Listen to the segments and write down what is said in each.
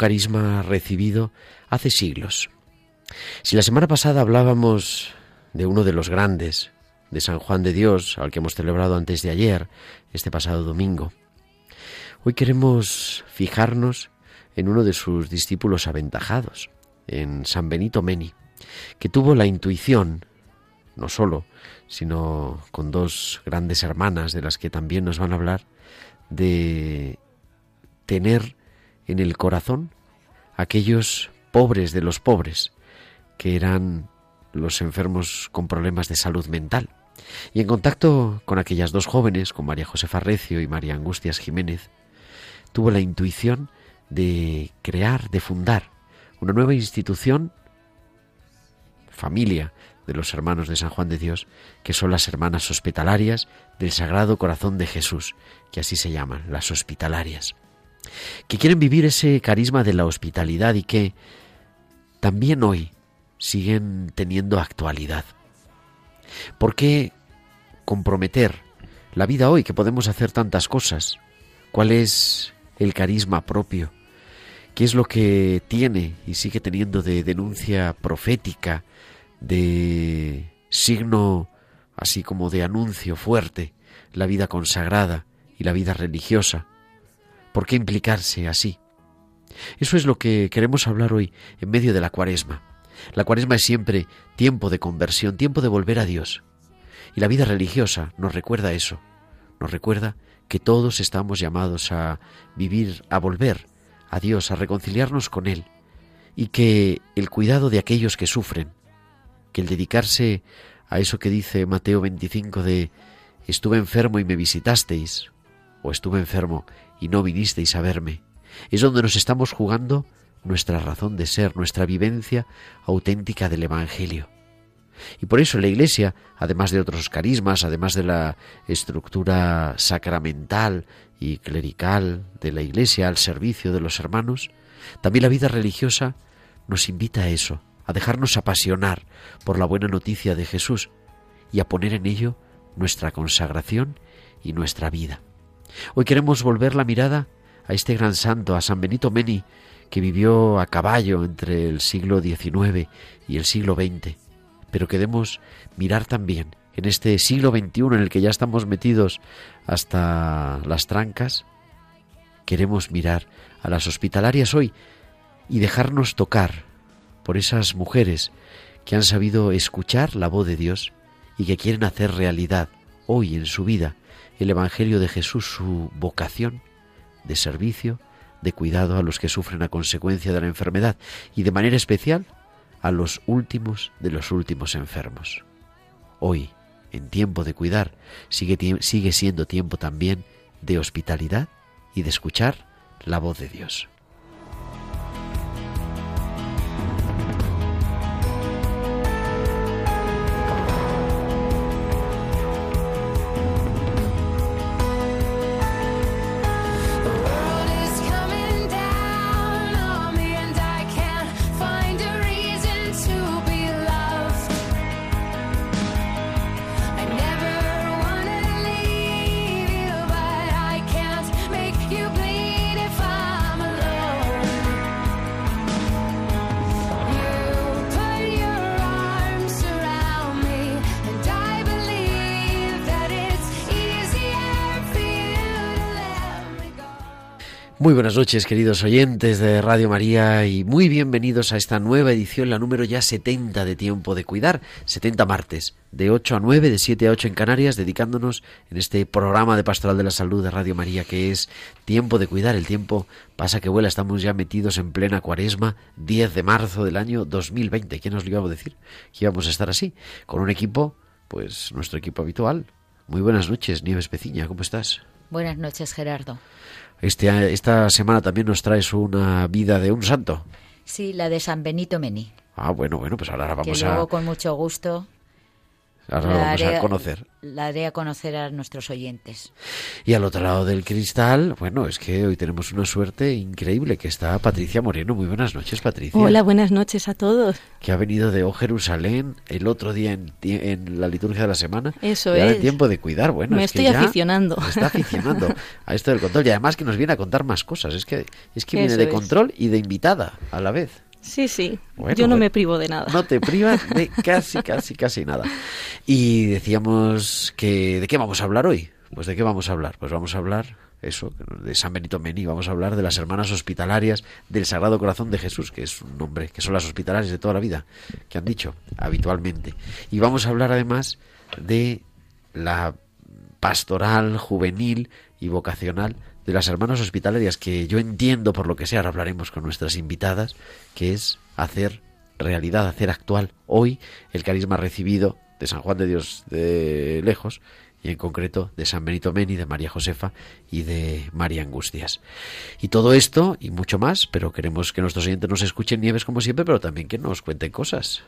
Carisma recibido hace siglos? Si la semana pasada hablábamos de uno de los grandes, de San Juan de Dios, al que hemos celebrado antes de ayer, este pasado domingo, hoy queremos fijarnos en uno de sus discípulos aventajados, en San Benito Meni, que tuvo la intuición, no solo, sino con dos grandes hermanas de las que también nos van a hablar, de tener en el corazón aquellos pobres de los pobres, que eran los enfermos con problemas de salud mental. Y en contacto con aquellas dos jóvenes, con María Josefa Recio y María Angustias Jiménez, tuvo la intuición de crear, de fundar una nueva institución, familia de los hermanos de San Juan de Dios, que son las hermanas hospitalarias del Sagrado Corazón de Jesús, que así se llaman, las hospitalarias, que quieren vivir ese carisma de la hospitalidad y que también hoy siguen teniendo actualidad. ¿Por qué comprometer la vida hoy, que podemos hacer tantas cosas? ¿Cuál es el carisma propio? ¿Qué es lo que tiene y sigue teniendo de denuncia profética, de signo así como de anuncio fuerte, la vida consagrada y la vida religiosa. ¿Por qué implicarse así? Eso es lo que queremos hablar hoy en medio de la cuaresma. La cuaresma es siempre tiempo de conversión, tiempo de volver a Dios. Y la vida religiosa nos recuerda eso, nos recuerda que todos estamos llamados a vivir, a volver a Dios, a reconciliarnos con Él, y que el cuidado de aquellos que sufren, que el dedicarse a eso que dice Mateo 25 de estuve enfermo y me visitasteis, o estuve enfermo y no vinisteis a verme, es donde nos estamos jugando nuestra razón de ser, nuestra vivencia auténtica del Evangelio. Y por eso la Iglesia, además de otros carismas, además de la estructura sacramental y clerical de la Iglesia al servicio de los hermanos, también la vida religiosa nos invita a eso, a dejarnos apasionar por la buena noticia de Jesús y a poner en ello nuestra consagración y nuestra vida. Hoy queremos volver la mirada a este gran santo, a San Benito Meni, que vivió a caballo entre el siglo XIX y el siglo XX, pero queremos mirar también en este siglo XXI en el que ya estamos metidos hasta las trancas, queremos mirar a las hospitalarias hoy y dejarnos tocar por esas mujeres que han sabido escuchar la voz de Dios y que quieren hacer realidad hoy en su vida el Evangelio de Jesús, su vocación de servicio, de cuidado a los que sufren a consecuencia de la enfermedad y de manera especial a los últimos de los últimos enfermos. Hoy, en tiempo de cuidar, sigue, siendo tiempo también de hospitalidad y de escuchar la voz de Dios. Muy buenas noches, queridos oyentes de Radio María, y muy bienvenidos a esta nueva edición, la número ya 70 de Tiempo de Cuidar, 70 martes, de 8 a 9, de 7 a 8 en Canarias, dedicándonos en este programa de Pastoral de la Salud de Radio María, que es Tiempo de Cuidar. El tiempo pasa que vuela, estamos ya metidos en plena cuaresma, 10 de marzo del año 2020. ¿Quién nos lo iba a decir? Que íbamos a estar así, con un equipo, pues nuestro equipo habitual. Muy buenas noches, Nieves Peciña, ¿cómo estás? Buenas noches, Gerardo. Este, esta semana también nos traes una vida de un santo. Sí, la de San Benito Mení. Ah, bueno, bueno, pues ahora vamos que luego, con mucho gusto Ahora la vamos a conocer. La haré a conocer a nuestros oyentes. Y al otro lado del cristal, bueno, es que hoy tenemos una suerte increíble que está Patricia Moreno. Muy buenas noches, Patricia. Hola, buenas noches a todos. Que ha venido de O Jerusalén el otro día en, la liturgia de la semana. Eso ya es. de tiempo de cuidar. Bueno, me es estoy que ya aficionando. está aficionando a esto del control y además que nos viene a contar más cosas. Es que es que viene de control y de invitada a la vez. Sí, sí. Yo no me privo de nada. No te privas de casi, casi, casi nada. Y decíamos que ¿de qué vamos a hablar hoy? Pues de qué vamos a hablar? Pues vamos a hablar eso, de San Benito Mení, vamos a hablar de las hermanas hospitalarias del Sagrado Corazón de Jesús, que es un nombre, que son las hospitalarias de toda la vida, que han dicho habitualmente. Y vamos a hablar además de la pastoral, juvenil y vocacional de las hermanas hospitalarias, que yo entiendo por lo que sea, ahora hablaremos con nuestras invitadas, que es hacer realidad, hacer actual hoy el carisma recibido de San Juan de Dios de lejos y en concreto de San Benito Meni, de María Josefa y de María Angustias. Y todo esto y mucho más, pero queremos que nuestros oyentes nos escuchen nieves como siempre, pero también que nos cuenten cosas.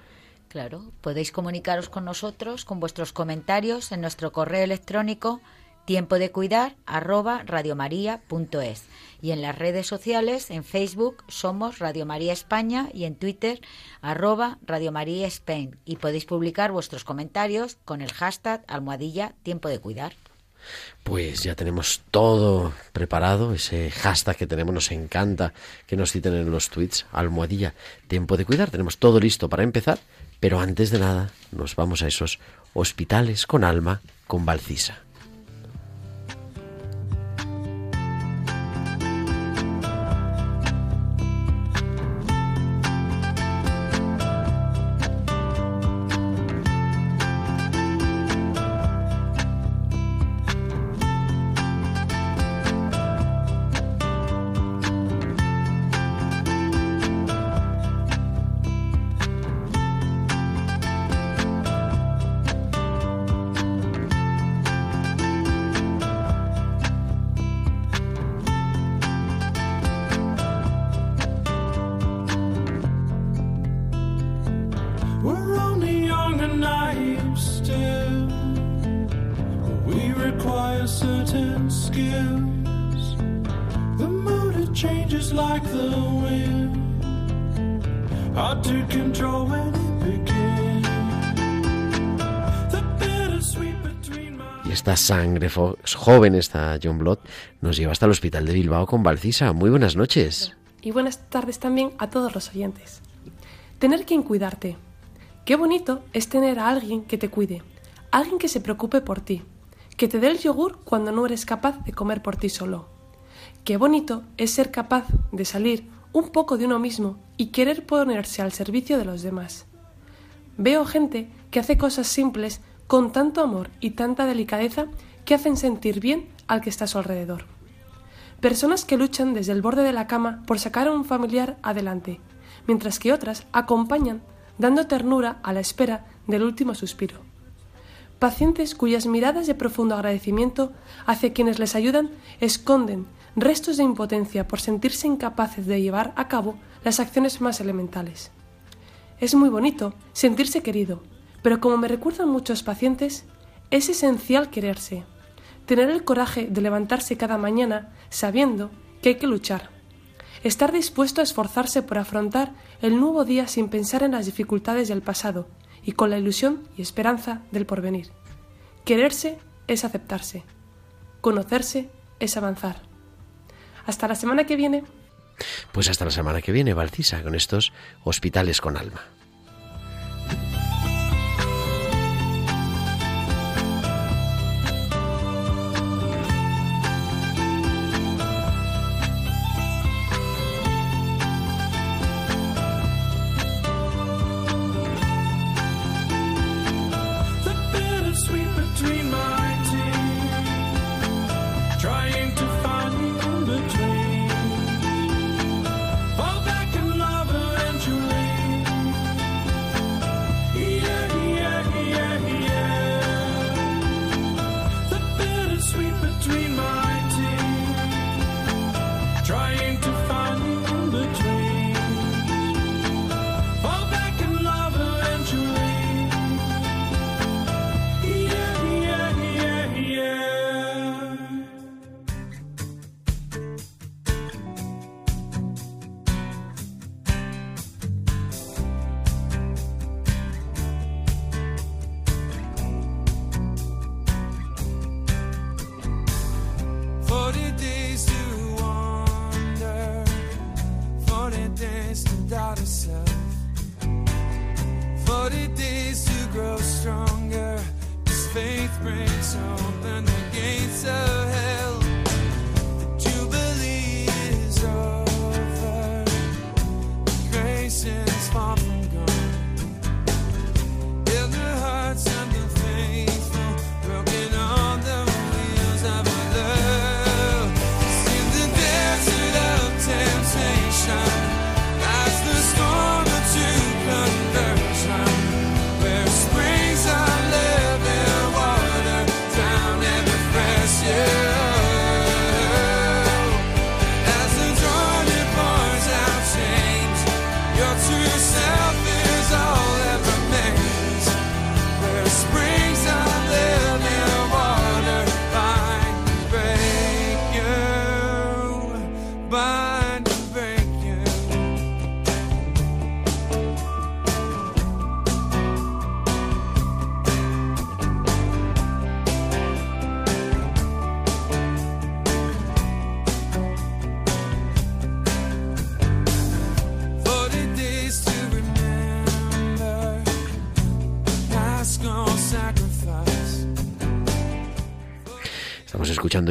Claro, podéis comunicaros con nosotros con vuestros comentarios en nuestro correo electrónico tiempo de cuidar arroba radiomaria.es y en las redes sociales en Facebook somos Radio María España y en Twitter arroba Radio María y podéis publicar vuestros comentarios con el hashtag almohadilla tiempo de cuidar. Pues ya tenemos todo preparado, ese hashtag que tenemos nos encanta que nos citen en los tweets, almohadilla tiempo de cuidar, tenemos todo listo para empezar, pero antes de nada nos vamos a esos hospitales con alma con Valcisa. esta sangre joven, esta John Blood, nos lleva hasta el hospital de Bilbao con Valcisa. Muy buenas noches. Y buenas tardes también a todos los oyentes. Tener quien cuidarte. Qué bonito es tener a alguien que te cuide, alguien que se preocupe por ti, que te dé el yogur cuando no eres capaz de comer por ti solo. Qué bonito es ser capaz de salir un poco de uno mismo y querer ponerse al servicio de los demás. Veo gente que hace cosas simples con tanto amor y tanta delicadeza que hacen sentir bien al que está a su alrededor. Personas que luchan desde el borde de la cama por sacar a un familiar adelante, mientras que otras acompañan dando ternura a la espera del último suspiro. Pacientes cuyas miradas de profundo agradecimiento hacia quienes les ayudan esconden restos de impotencia por sentirse incapaces de llevar a cabo las acciones más elementales. Es muy bonito sentirse querido, pero como me recuerdan muchos pacientes, es esencial quererse, tener el coraje de levantarse cada mañana sabiendo que hay que luchar, estar dispuesto a esforzarse por afrontar el nuevo día sin pensar en las dificultades del pasado y con la ilusión y esperanza del porvenir. Quererse es aceptarse, conocerse es avanzar. Hasta la semana que viene. Pues hasta la semana que viene, Valcisa, con estos hospitales con alma.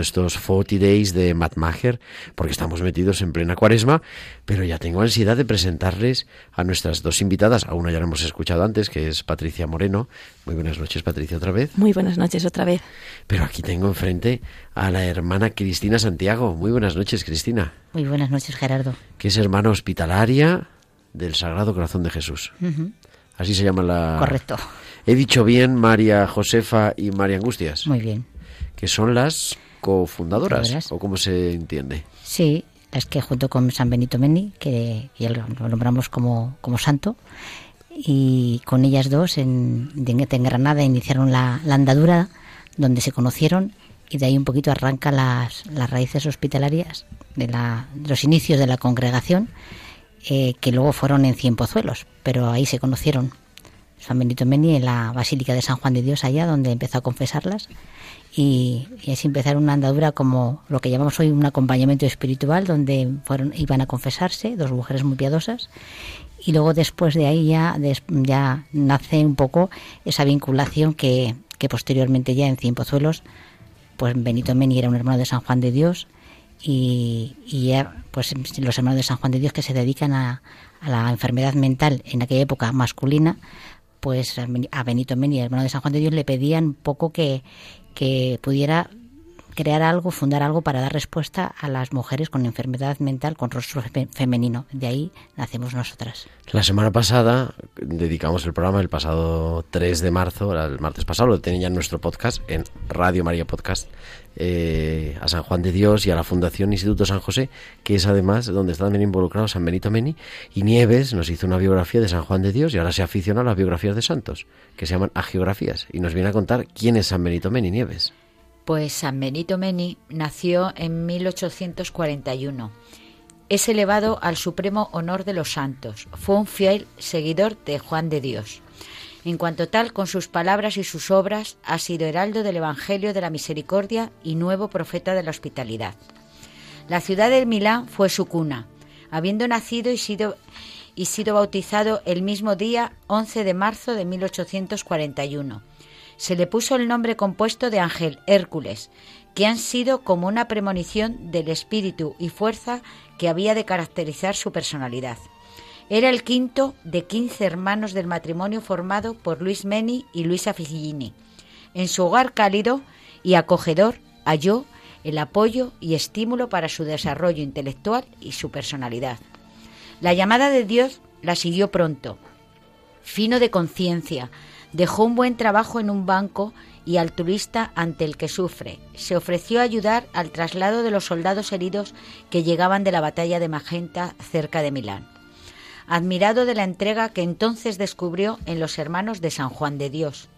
Escuchando estos 40 Days de Matt Maher, porque estamos metidos en plena cuaresma, pero ya tengo ansiedad de presentarles a nuestras dos invitadas. A una ya la hemos escuchado antes, que es Patricia Moreno. Muy buenas noches, Patricia, otra vez. Muy buenas noches, otra vez. Pero aquí tengo enfrente a la hermana Cristina Santiago. Muy buenas noches, Cristina. Muy buenas noches, Gerardo. Que es hermana hospitalaria del Sagrado Corazón de Jesús. Así se llama la... Correcto. He dicho bien María Josefa y María Angustias. Muy bien que son las cofundadoras, o cómo se entiende. Sí, las que junto con San Benito Meni, que ya lo, nombramos como, como santo, y con ellas dos en, en Granada iniciaron la, andadura donde se conocieron y de ahí un poquito arranca las, las raíces hospitalarias de, la, los inicios de la congregación eh, que luego fueron en Cienpozuelos, pero ahí se conocieron San Benito Meni en la Basílica de San Juan de Dios allá donde empezó a confesarlas. Y, y así empezar una andadura como lo que llamamos hoy un acompañamiento espiritual, donde fueron, iban a confesarse dos mujeres muy piadosas. Y luego después de ahí ya, ya nace un poco esa vinculación que, que posteriormente ya en Cienpozuelos, pues Benito Meni era un hermano de San Juan de Dios y, y ya, pues los hermanos de San Juan de Dios que se dedican a, a la enfermedad mental en aquella época masculina, pues a Benito Meni, hermano de San Juan de Dios, le pedían poco que, que pudiera crear algo, fundar algo para dar respuesta a las mujeres con enfermedad mental con rostro femenino. De ahí nacemos nosotras. La semana pasada dedicamos el programa, el pasado 3 de marzo, el martes pasado, lo tenía en nuestro podcast, en Radio María Podcast, eh, a San Juan de Dios y a la Fundación Instituto San José, que es además donde está también involucrado San Benito Meni. Y Nieves nos hizo una biografía de San Juan de Dios y ahora se aficionó a las biografías de santos, que se llaman agiografías. Y nos viene a contar quién es San Benito Meni, Nieves. Pues San Benito Meni nació en 1841. Es elevado al supremo honor de los santos. Fue un fiel seguidor de Juan de Dios. En cuanto tal, con sus palabras y sus obras, ha sido heraldo del Evangelio de la Misericordia y nuevo profeta de la hospitalidad. La ciudad de Milán fue su cuna, habiendo nacido y sido, y sido bautizado el mismo día 11 de marzo de 1841 se le puso el nombre compuesto de Ángel Hércules, que han sido como una premonición del espíritu y fuerza que había de caracterizar su personalidad. Era el quinto de quince hermanos del matrimonio formado por Luis Meni y Luisa Ficillini. En su hogar cálido y acogedor halló el apoyo y estímulo para su desarrollo intelectual y su personalidad. La llamada de Dios la siguió pronto, fino de conciencia, Dejó un buen trabajo en un banco y altruista ante el que sufre. Se ofreció a ayudar al traslado de los soldados heridos que llegaban de la batalla de Magenta cerca de Milán. Admirado de la entrega que entonces descubrió en los hermanos de San Juan de Dios.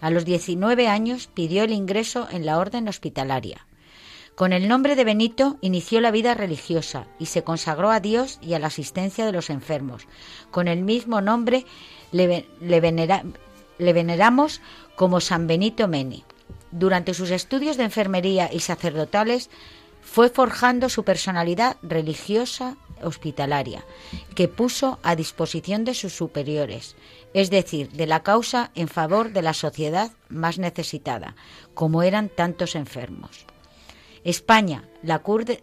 A los 19 años pidió el ingreso en la orden hospitalaria. Con el nombre de Benito inició la vida religiosa y se consagró a Dios y a la asistencia de los enfermos. Con el mismo nombre le, le venera, le veneramos como San Benito Meni. Durante sus estudios de enfermería y sacerdotales fue forjando su personalidad religiosa hospitalaria, que puso a disposición de sus superiores, es decir, de la causa en favor de la sociedad más necesitada, como eran tantos enfermos. España, la,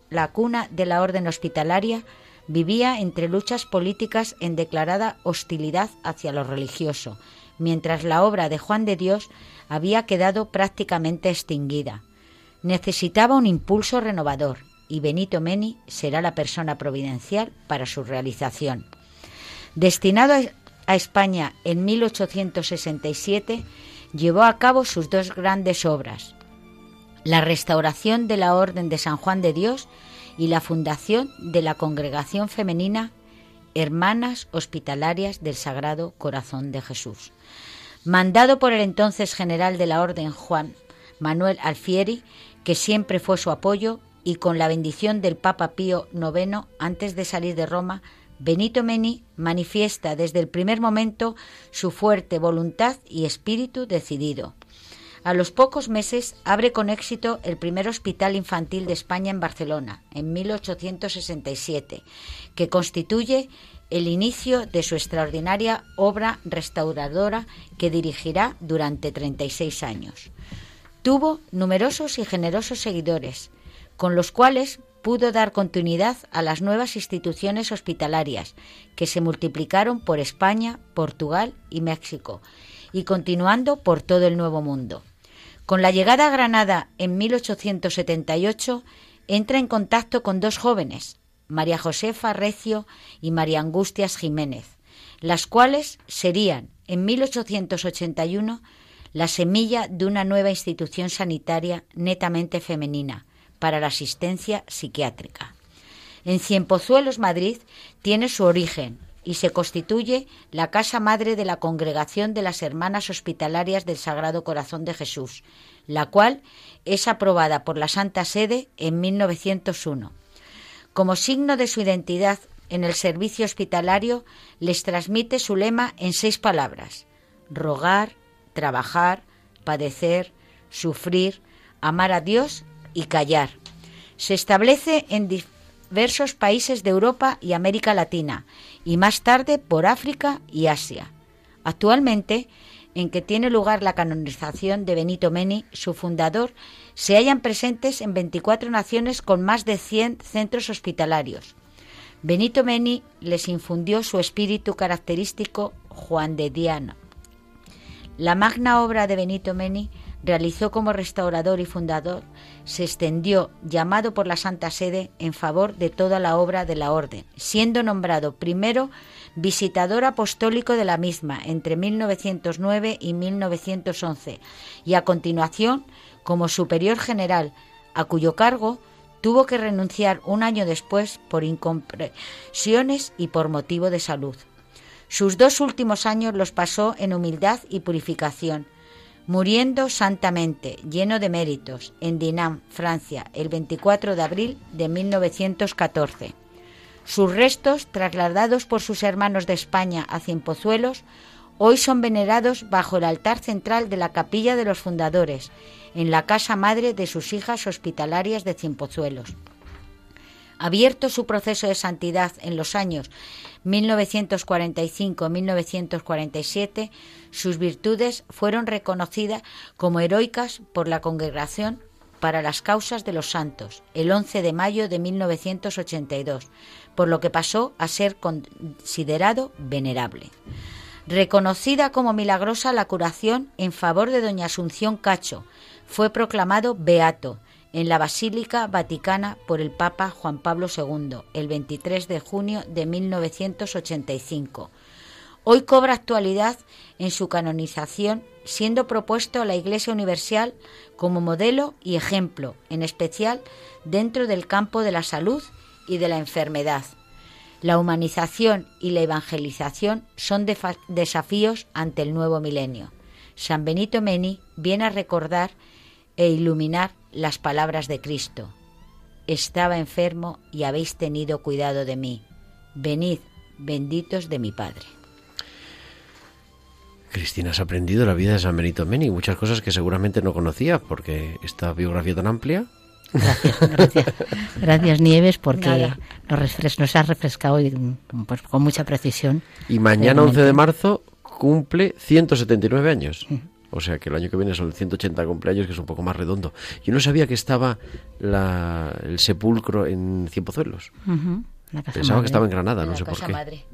la cuna de la orden hospitalaria, vivía entre luchas políticas en declarada hostilidad hacia lo religioso, mientras la obra de Juan de Dios había quedado prácticamente extinguida. Necesitaba un impulso renovador y Benito Meni será la persona providencial para su realización. Destinado a España en 1867, llevó a cabo sus dos grandes obras, la restauración de la Orden de San Juan de Dios y la fundación de la Congregación Femenina Hermanas Hospitalarias del Sagrado Corazón de Jesús. Mandado por el entonces general de la Orden Juan Manuel Alfieri, que siempre fue su apoyo, y con la bendición del Papa Pío IX antes de salir de Roma, Benito Meni manifiesta desde el primer momento su fuerte voluntad y espíritu decidido. A los pocos meses abre con éxito el primer hospital infantil de España en Barcelona, en 1867, que constituye el inicio de su extraordinaria obra restauradora que dirigirá durante 36 años. Tuvo numerosos y generosos seguidores, con los cuales pudo dar continuidad a las nuevas instituciones hospitalarias que se multiplicaron por España, Portugal y México, y continuando por todo el Nuevo Mundo. Con la llegada a Granada en 1878, entra en contacto con dos jóvenes, María Josefa Recio y María Angustias Jiménez, las cuales serían, en 1881, la semilla de una nueva institución sanitaria netamente femenina para la asistencia psiquiátrica. En Cienpozuelos, Madrid, tiene su origen y se constituye la casa madre de la Congregación de las Hermanas Hospitalarias del Sagrado Corazón de Jesús, la cual es aprobada por la Santa Sede en 1901. Como signo de su identidad en el servicio hospitalario, les transmite su lema en seis palabras: rogar, trabajar, padecer, sufrir, amar a Dios y callar. Se establece en diversos países de Europa y América Latina y más tarde por África y Asia. Actualmente, en que tiene lugar la canonización de Benito Meni, su fundador, se hallan presentes en 24 naciones con más de 100 centros hospitalarios. Benito Meni les infundió su espíritu característico Juan de Diana. La magna obra de Benito Meni realizó como restaurador y fundador, se extendió, llamado por la Santa Sede, en favor de toda la obra de la Orden, siendo nombrado primero visitador apostólico de la misma entre 1909 y 1911, y a continuación como superior general, a cuyo cargo tuvo que renunciar un año después por incompresiones y por motivo de salud. Sus dos últimos años los pasó en humildad y purificación, muriendo santamente, lleno de méritos, en Dinam, Francia, el 24 de abril de 1914. Sus restos, trasladados por sus hermanos de España a Cienpozuelos, hoy son venerados bajo el altar central de la capilla de los fundadores, en la casa madre de sus hijas hospitalarias de Cienpozuelos. Abierto su proceso de santidad en los años 1945-1947, sus virtudes fueron reconocidas como heroicas por la Congregación para las Causas de los Santos el 11 de mayo de 1982, por lo que pasó a ser considerado venerable. Reconocida como milagrosa la curación en favor de doña Asunción Cacho, fue proclamado beato en la Basílica Vaticana por el Papa Juan Pablo II el 23 de junio de 1985. Hoy cobra actualidad en su canonización, siendo propuesto a la Iglesia Universal como modelo y ejemplo, en especial dentro del campo de la salud y de la enfermedad. La humanización y la evangelización son desafíos ante el nuevo milenio. San Benito Meni viene a recordar e iluminar las palabras de Cristo. Estaba enfermo y habéis tenido cuidado de mí. Venid, benditos de mi Padre. Cristina, has aprendido la vida de San Benito Meni, muchas cosas que seguramente no conocía, porque esta biografía tan amplia. Gracias, gracias. gracias Nieves, porque nos has refrescado pues, con mucha precisión. Y mañana, 11 de marzo, cumple 179 años. O sea que el año que viene son 180 cumpleaños, que es un poco más redondo. Yo no sabía que estaba el sepulcro en Cienpozuelos. Pensaba que estaba en Granada, no sé por qué.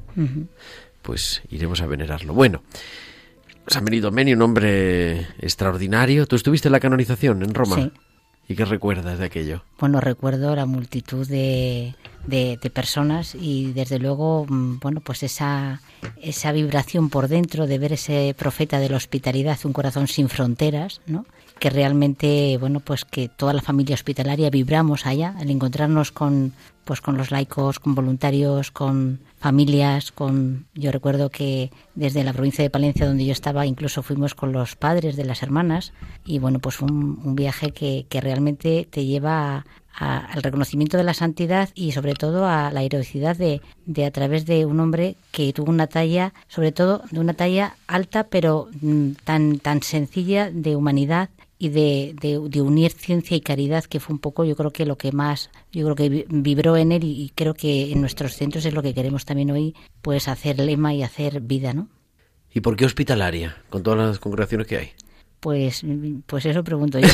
Pues iremos a venerarlo. Bueno, San Benito Meni, un hombre extraordinario. ¿Tú estuviste en la canonización en Roma? Sí. ¿Y qué recuerdas de aquello? Bueno, recuerdo la multitud de, de, personas y desde luego, mm, bueno, pues esa, esa vibración por dentro de ver ese profeta de la hospitalidad, un corazón sin fronteras, ¿no? que realmente, bueno, pues que toda la familia hospitalaria vibramos allá al encontrarnos con, pues con los laicos, con voluntarios, con familias, con yo recuerdo que desde la provincia de Palencia donde yo estaba incluso fuimos con los padres de las hermanas. Y bueno pues un, un viaje que, que, realmente te lleva al reconocimiento de la santidad y sobre todo a la heroicidad de, de, a través de un hombre que tuvo una talla sobre todo de una talla alta pero mm, tan tan sencilla de humanidad y de, de, unir ciencia y caridad, que fue un poco, yo creo que lo que más, yo creo que vibró en él y, creo que en nuestros centros es lo que queremos también hoy, pues hacer lema y hacer vida, ¿no? ¿Y por qué hospitalaria, con todas las congregaciones que hay? Pues, pues eso pregunto yo.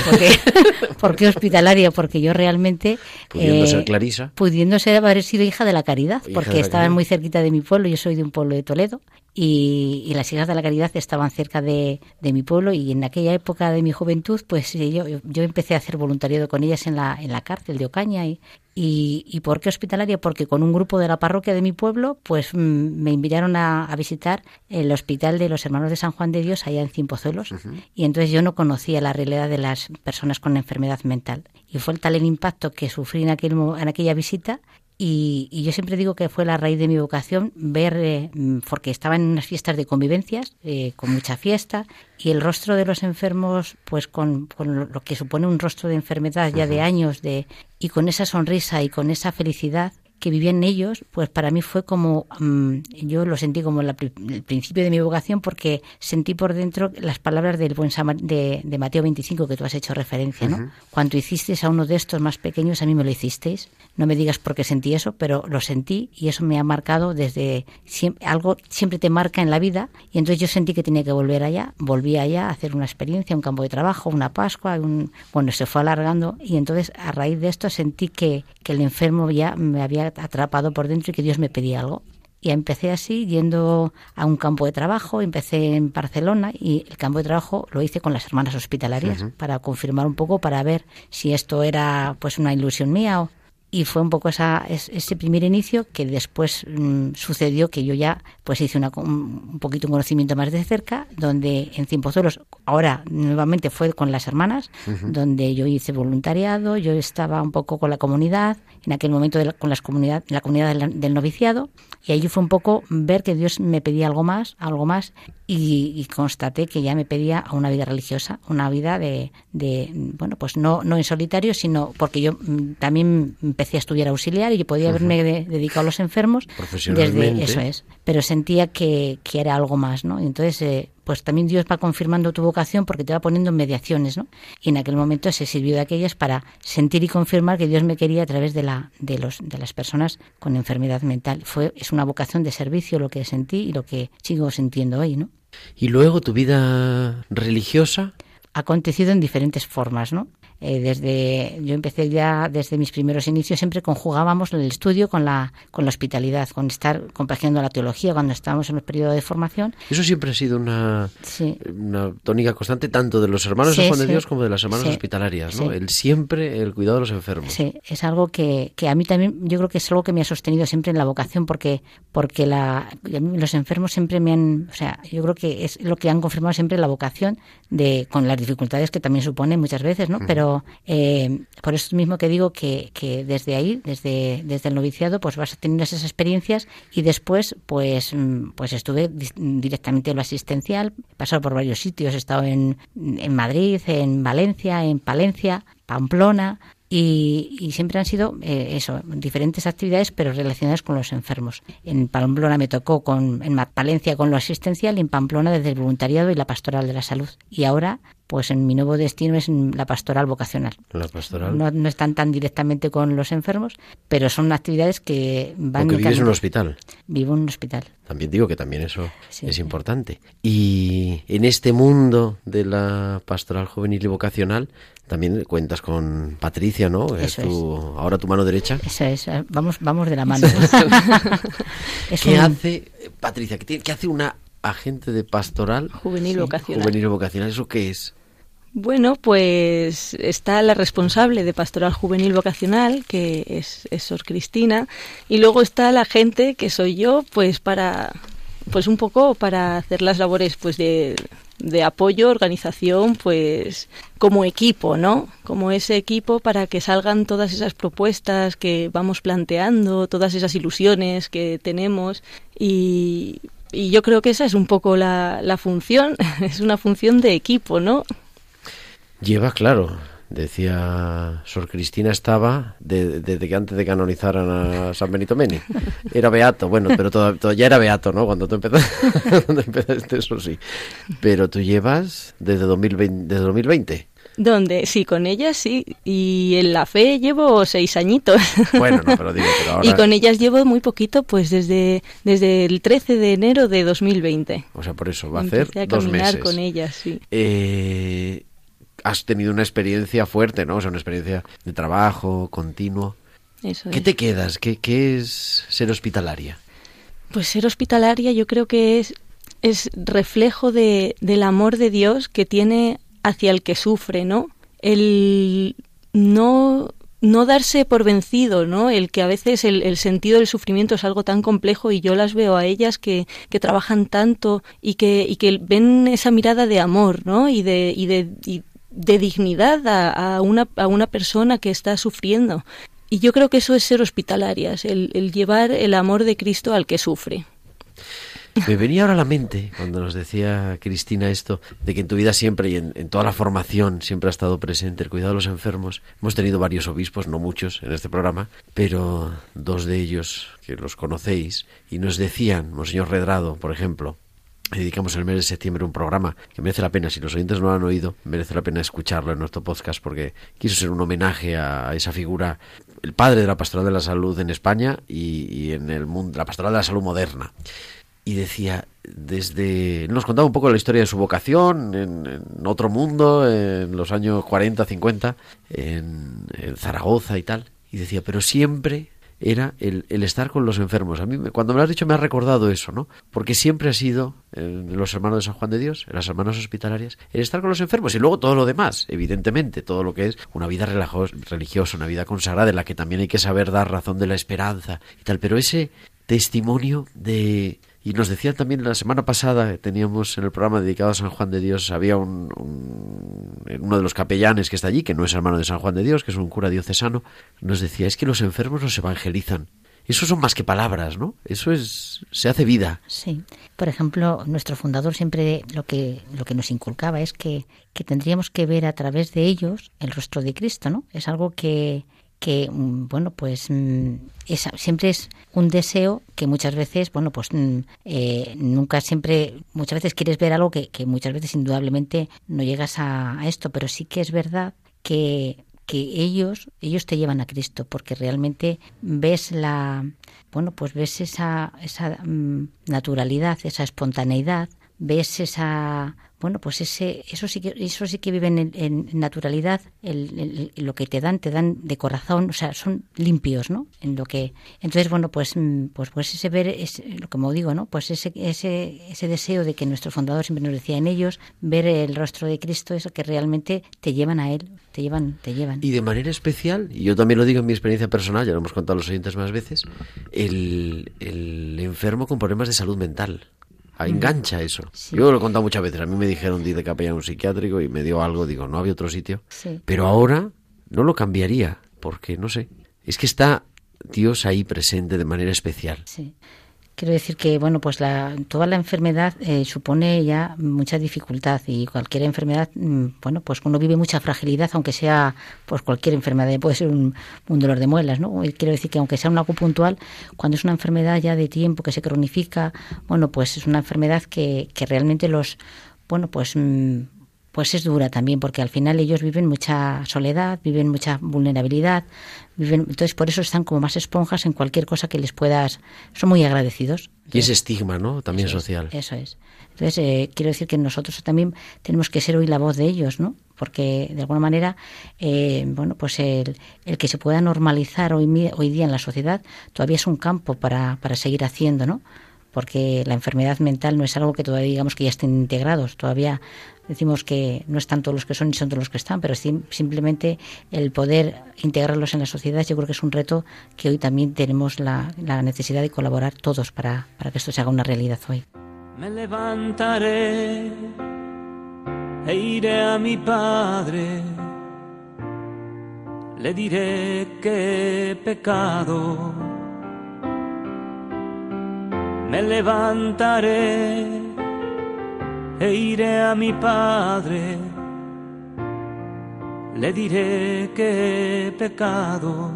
¿Por qué, hospitalaria? Porque yo realmente... Pudiendo ser eh, Clarisa. Pudiendo ser haber sido hija de la caridad, porque estaban muy cerquita de mi pueblo, yo soy de un pueblo de Toledo, y, las hijas de la caridad estaban cerca de, mi pueblo y en aquella época de mi juventud pues yo, yo empecé a hacer voluntariado con ellas en la, en la cárcel de Ocaña y, y, por qué hospitalaria? Porque con un grupo de la parroquia de mi pueblo, pues mm, me invitaron a, visitar el hospital de los hermanos de San Juan de Dios allá en Cimpozuelos. Y entonces yo no conocía la realidad de las personas con enfermedad mental. Y fue tal el impacto que sufrí en, aquel, en aquella visita y, yo siempre digo que fue la raíz de mi vocación ver, eh, porque estaba en unas fiestas de convivencias, eh, con mucha fiesta, y el rostro de los enfermos, pues con, lo que supone un rostro de enfermedad ya de años, de, y con esa sonrisa y con esa felicidad, que vivían ellos, pues para mí fue como, mm, yo lo sentí como el principio de mi vocación porque sentí por dentro las palabras del buen de, de, Mateo 25 que tú has hecho referencia, ¿no? Cuando hicisteis a uno de estos más pequeños, a mí me lo hicisteis. No me digas por qué sentí eso, pero lo sentí y eso me ha marcado desde siempre, algo siempre te marca en la vida y entonces yo sentí que tenía que volver allá, volví allá a hacer una experiencia, un campo de trabajo, una Pascua, un, bueno, se fue alargando y entonces a raíz de esto sentí que, que el enfermo ya me había atrapado por dentro y que Dios me pedía algo. Y empecé así, yendo a un campo de trabajo, empecé en Barcelona y el campo de trabajo lo hice con las hermanas hospitalarias para confirmar un poco, para ver si esto era pues una ilusión mía o, y fue un poco esa, ese primer inicio que después mm, sucedió que yo ya pues hice una, un, poquito un conocimiento más de cerca donde en Cimpozuelos ahora nuevamente fue con las hermanas donde yo hice voluntariado yo estaba un poco con la comunidad en aquel momento con las comunidad, la comunidad del, noviciado y ahí fue un poco ver que Dios me pedía algo más algo más y, constaté que ya me pedía a una vida religiosa una vida de, de bueno pues no no en solitario sino porque yo mm, también empecé a estudiar auxiliar y yo podía haberme dedicado a los enfermos desde eso es, pero sentía que, que era algo más, ¿no? Y entonces eh, pues también Dios va confirmando tu vocación porque te va poniendo mediaciones, ¿no? Y en aquel momento se sirvió de aquellas para sentir y confirmar que Dios me quería a través de la de los de las personas con enfermedad mental. Fue es una vocación de servicio lo que sentí y lo que sigo sintiendo hoy, ¿no? Y luego tu vida religiosa ha acontecido en diferentes formas, ¿no? Eh, desde yo empecé ya desde mis primeros inicios siempre conjugábamos el estudio con la con la hospitalidad con estar compaginando la teología cuando estábamos en el periodo de formación. Eso siempre ha sido una una tónica constante tanto de los hermanos de Juan de Dios como de las hermanas hospitalarias ¿no? el siempre el cuidado de los enfermos. Sí es algo que, que a mí también yo creo que es algo que me ha sostenido siempre en la vocación porque porque la los enfermos siempre me han o sea yo creo que es lo que han confirmado siempre la vocación de con las dificultades que también supone muchas veces no pero eh, por eso mismo que digo que, desde ahí, desde, desde el noviciado, pues vas a tener esas experiencias y después, pues, mm, pues estuve directamente en lo asistencial, he pasado por varios sitios, he estado en, en Madrid, en Valencia, en Palencia, Pamplona, y, siempre han sido eh, eso, diferentes actividades, pero relacionadas con los enfermos. En Pamplona me tocó con, en Palencia con lo asistencial y en Pamplona desde el voluntariado y la pastoral de la salud. Y ahora pues en mi nuevo destino es la pastoral vocacional. La pastoral. No, no están tan directamente con los enfermos, pero son actividades que van... Porque vives en un hospital. Vivo en un hospital. También digo que también eso es importante. Y en este mundo de la pastoral juvenil y vocacional, también cuentas con Patricia, ¿no? Eso es ahora tu mano derecha. Eso es, vamos, vamos de la mano. ¿Qué hace, Patricia, qué, hace una agente de pastoral juvenil vocacional? Juvenil vocacional, ¿eso qué es? Bueno, pues está la responsable de Pastoral Juvenil Vocacional, que es, es Sor Cristina, y luego está la gente, que soy yo, pues para pues un poco para hacer las labores pues de, de apoyo, organización, pues como equipo, ¿no? Como ese equipo para que salgan todas esas propuestas que vamos planteando, todas esas ilusiones que tenemos y, y yo creo que esa es un poco la, la función, es una función de equipo, ¿no? Lleva, claro, decía Sor Cristina estaba desde que antes de canonizaran a San Benito Meni. Era beato, bueno, pero todo, ya era beato, ¿no? Cuando tú empezaste, cuando empezaste, eso sí. Pero tú llevas desde 2020. Desde 2020. ¿Dónde? Sí, con ellas sí. Y en la fe llevo seis añitos. Bueno, no, pero digo, pero ahora... Y con ellas llevo muy poquito, pues desde, desde el 13 de enero de 2020. O sea, por eso va a hacer a dos caminar con ellas, sí. Eh, has tenido una experiencia fuerte, ¿no? O sea, una experiencia de trabajo continuo. Eso ¿Qué te quedas? ¿Qué, ¿Qué, es ser hospitalaria? Pues ser hospitalaria yo creo que es, es reflejo de, del amor de Dios que tiene hacia el que sufre, ¿no? El no no darse por vencido, ¿no? El que a veces el, el, sentido del sufrimiento es algo tan complejo y yo las veo a ellas que, que trabajan tanto y que, y que ven esa mirada de amor, ¿no? Y de, y de, de dignidad a, una, a una persona que está sufriendo. Y yo creo que eso es ser hospitalarias, el, el llevar el amor de Cristo al que sufre. Me venía ahora a la mente, cuando nos decía Cristina esto, de que en tu vida siempre y en, en, toda la formación siempre ha estado presente el cuidado de los enfermos. Hemos tenido varios obispos, no muchos, en este programa, pero dos de ellos que los conocéis y nos decían, Monseñor Redrado, por ejemplo, dedicamos el mes de septiembre un programa que merece la pena, si los oyentes no lo han oído, merece la pena escucharlo en nuestro podcast porque quiso ser un homenaje a esa figura, el padre de la pastoral de la salud en España y, en el mundo, la pastoral de la salud moderna. Y decía, desde. Nos contaba un poco la historia de su vocación en, otro mundo, en los años 40, 50, en, en Zaragoza y tal. Y decía, pero siempre era el, el, estar con los enfermos. A mí, cuando me lo has dicho, me ha recordado eso, ¿no? Porque siempre ha sido, en los hermanos de San Juan de Dios, en las hermanas hospitalarias, el estar con los enfermos y luego todo lo demás, evidentemente, todo lo que es una vida religiosa, una vida consagrada, en la que también hay que saber dar razón de la esperanza y tal. Pero ese testimonio de y nos decían también la semana pasada, teníamos en el programa dedicado a San Juan de Dios, había un, uno de los capellanes que está allí, que no es hermano de San Juan de Dios, que es un cura diocesano, nos decía, es que los enfermos los evangelizan. Eso son más que palabras, ¿no? Eso es, se hace vida. Sí. Por ejemplo, nuestro fundador siempre lo que, lo que nos inculcaba es que, que tendríamos que ver a través de ellos el rostro de Cristo, ¿no? Es algo que, que mm, bueno pues mm, siempre es un deseo que muchas veces bueno pues mm, eh, nunca siempre muchas veces quieres ver algo que, que muchas veces indudablemente no llegas a, esto pero sí que es verdad que que ellos ellos te llevan a Cristo porque realmente ves la bueno pues ves esa esa naturalidad esa espontaneidad ves esa bueno pues ese eso sí que eso sí que viven en, naturalidad el, lo que te dan te dan de corazón o sea son limpios no en lo que entonces bueno pues mm, pues pues ese ver es lo como digo no pues ese ese ese deseo de que nuestro fundador siempre nos decía en ellos ver el rostro de Cristo eso que realmente te llevan a él te llevan te llevan. Y de manera especial y yo también lo digo en mi experiencia personal ya lo hemos contado a los oyentes más veces el, el enfermo con problemas de salud mental engancha eso. Yo lo he contado muchas veces. A mí me dijeron de capellán un psiquiátrico y me dio algo. Digo, no había otro sitio. Pero ahora no lo cambiaría porque, no sé, es que está Dios ahí presente de manera especial. Sí. Quiero decir que, bueno, pues la, toda la enfermedad eh, supone ya mucha dificultad y cualquier enfermedad, mm, bueno, pues uno vive mucha fragilidad, aunque sea, pues cualquier enfermedad, puede ser un, dolor de muelas, ¿no? quiero decir que aunque sea un algo puntual, cuando es una enfermedad ya de tiempo que se cronifica, bueno, pues es una enfermedad que, que realmente los, bueno, pues mm, pues es dura también, porque al final ellos viven mucha soledad, viven mucha vulnerabilidad, viven, entonces por eso están como más esponjas en cualquier cosa que les puedas, son muy agradecidos. y ese estigma, ¿no? También social. eso es. Entonces, eh, quiero decir que nosotros también tenemos que ser hoy la voz de ellos, ¿no? Porque de alguna manera, eh, bueno, pues el, el, que se pueda normalizar hoy, hoy día en la sociedad todavía es un campo para, para seguir haciendo, ¿no? Porque la enfermedad mental no es algo que todavía digamos que ya estén integrados, todavía decimos que no están todos los que son ni son todos los que están, pero simplemente el poder integrarlos en la sociedad yo creo que es un reto que hoy también tenemos la, la necesidad de colaborar todos para, para que esto se haga una realidad hoy. Me levantaré e iré a mi padre, le diré que he pecado me levantaré e iré a mi padre, le diré que he pecado.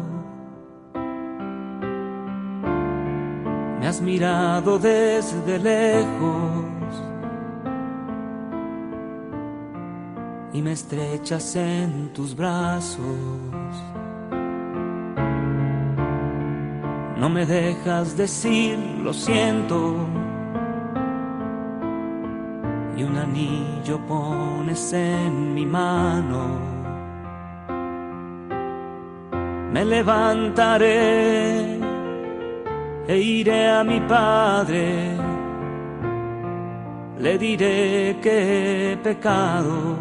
Me has mirado desde lejos y me estrechas en tus brazos. No me dejas decir lo siento. Y un anillo pones en mi mano. Me levantaré e iré a mi padre. Le diré que he pecado.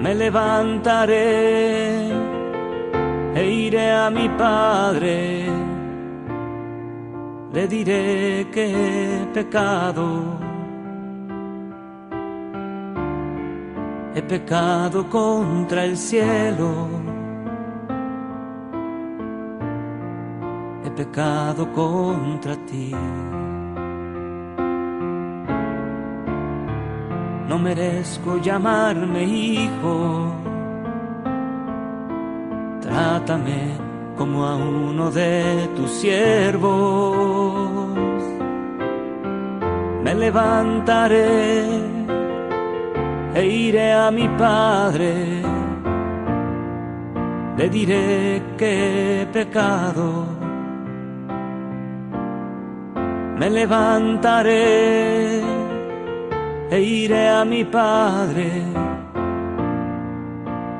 Me levantaré e iré a mi padre, le diré que he pecado, he pecado contra el cielo, he pecado contra ti. No merezco llamarme hijo trátame como a uno de tus siervos. Me levantaré e iré a mi padre, le diré que he pecado. Me levantaré e iré a mi padre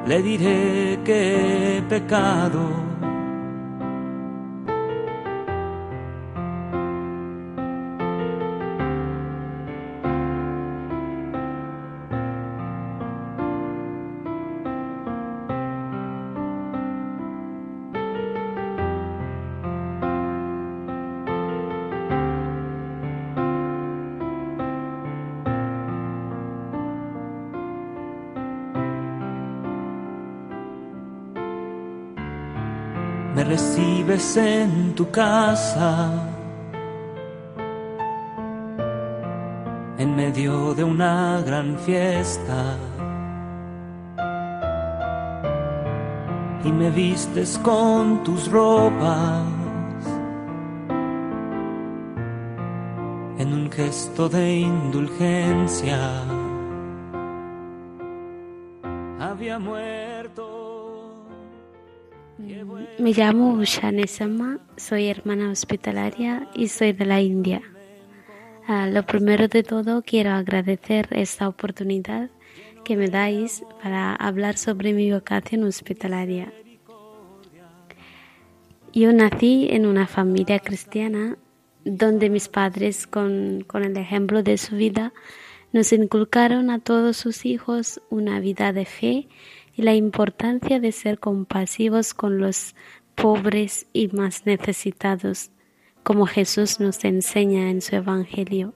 le diré que pecado en tu casa, en medio de una gran fiesta. Y me vistes con tus ropas en un gesto de indulgencia. Había muerto me llamo Ushane Sama, soy hermana hospitalaria y soy de la India. Ah, lo primero de todo quiero agradecer esta oportunidad que me dais para hablar sobre mi vocación hospitalaria. Yo nací en una familia cristiana donde mis padres, con, con el ejemplo de su vida, nos inculcaron a todos sus hijos una vida de fe y la importancia de ser compasivos con los pobres y más necesitados, como Jesús nos enseña en su Evangelio.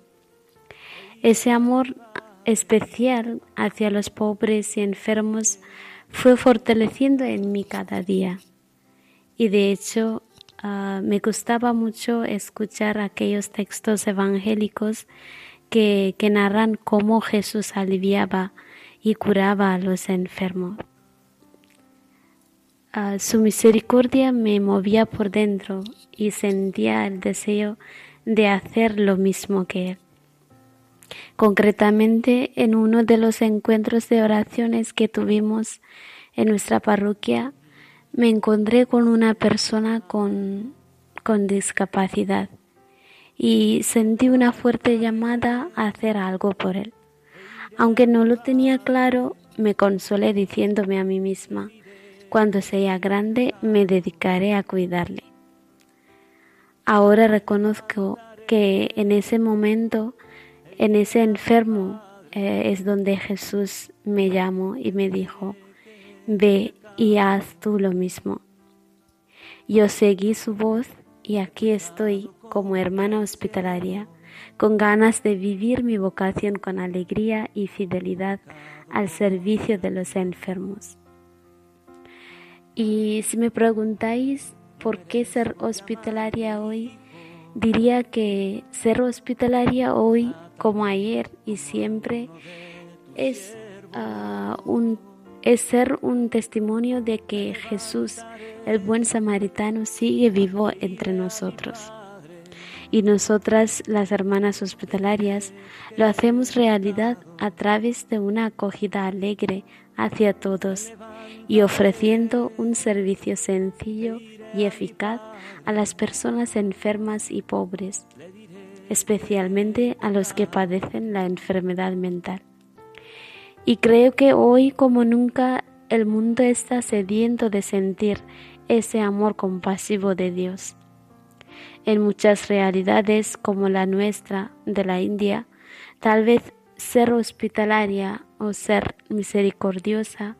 Ese amor especial hacia los pobres y enfermos fue fortaleciendo en mí cada día. Y de hecho, ah, me gustaba mucho escuchar aquellos textos evangélicos que, que narran cómo Jesús aliviaba y curaba a los enfermos su misericordia me movía por dentro y sentía el deseo de hacer lo mismo que Él. Concretamente, en uno de los encuentros de oraciones que tuvimos en nuestra parroquia, me encontré con una persona con, con discapacidad y sentí una fuerte llamada a hacer algo por él. Aunque no lo tenía claro, me consolé diciéndome a mí misma, cuando sea grande me dedicaré a cuidarle. Ahora reconozco que en ese momento, en ese enfermo, eh, es donde Jesús me llamó y me dijo, ve y haz tú lo mismo. Yo seguí su voz y aquí estoy como hermana hospitalaria, con ganas de vivir mi vocación con alegría y fidelidad al servicio de los enfermos. Y si me preguntáis por qué ser hospitalaria hoy, diría que ser hospitalaria hoy, como ayer y siempre, es, ah, un, es ser un testimonio de que Jesús, el buen samaritano, sigue vivo entre nosotros. Y nosotras, las hermanas hospitalarias, lo hacemos realidad a través de una acogida alegre hacia todos y ofreciendo un servicio sencillo y eficaz a las personas enfermas y pobres, especialmente a los que padecen la enfermedad mental. Y creo que hoy como nunca el mundo está sediento de sentir ese amor compasivo de Dios. En muchas realidades como la nuestra de la India, tal vez ser hospitalaria o ser misericordiosa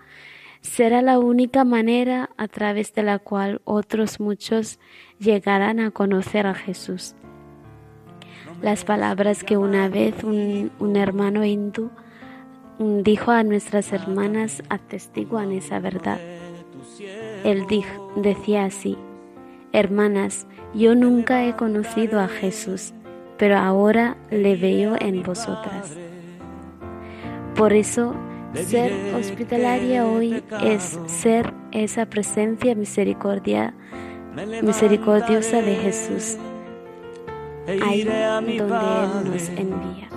será la única manera a través de la cual otros muchos llegarán a conocer a Jesús. Las palabras que una vez un, hermano hindú dijo a nuestras hermanas atestiguan esa verdad. Él dijo, decía así, Hermanas, yo nunca he conocido a Jesús, pero ahora le veo en vosotras. Por eso ser hospitalaria hoy es ser esa presencia misericordia, misericordiosa de Jesús, ahí donde Él nos envía.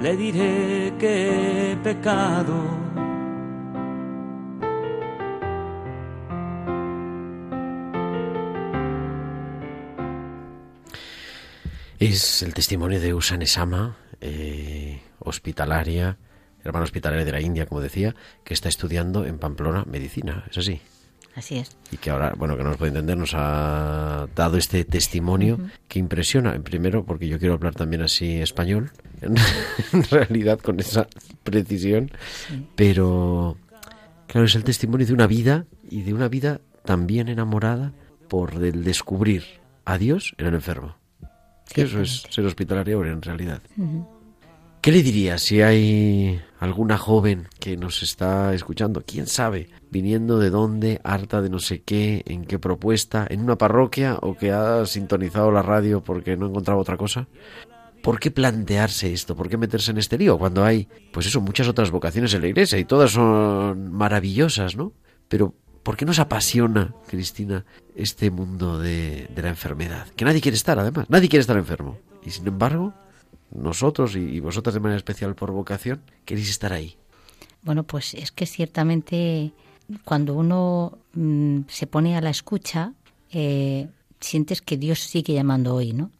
Le diré que he pecado. Es el testimonio de Usanesama, eh, hospitalaria, hermano hospitalario de la India, como decía, que está estudiando en Pamplona medicina, ¿es así? Así es. Y que ahora, bueno, que no nos puede entender, nos ha dado este testimonio que impresiona. Primero, porque yo quiero hablar también así español, en, realidad con esa precisión, pero claro, es el testimonio de una vida y de una vida también enamorada por el descubrir a Dios en el enfermo. Eso es ser hospitalario en realidad. ¿Qué le diría si hay alguna joven que nos está escuchando? ¿Quién sabe? Viniendo de dónde, harta de no sé qué, en qué propuesta, en una parroquia o que ha sintonizado la radio porque no encontraba otra cosa. ¿Por qué plantearse esto? ¿Por qué meterse en este lío cuando hay, pues eso, muchas otras vocaciones en la iglesia y todas son maravillosas, ¿no? Pero ¿por qué nos apasiona, Cristina, este mundo de, de la enfermedad? Que nadie quiere estar, además, nadie quiere estar enfermo. Y sin embargo, nosotros y vosotras de manera especial por vocación, queréis estar ahí. Bueno, pues es que ciertamente cuando uno mm, se pone a la escucha, eh, sientes que Dios sigue llamando hoy, ¿no?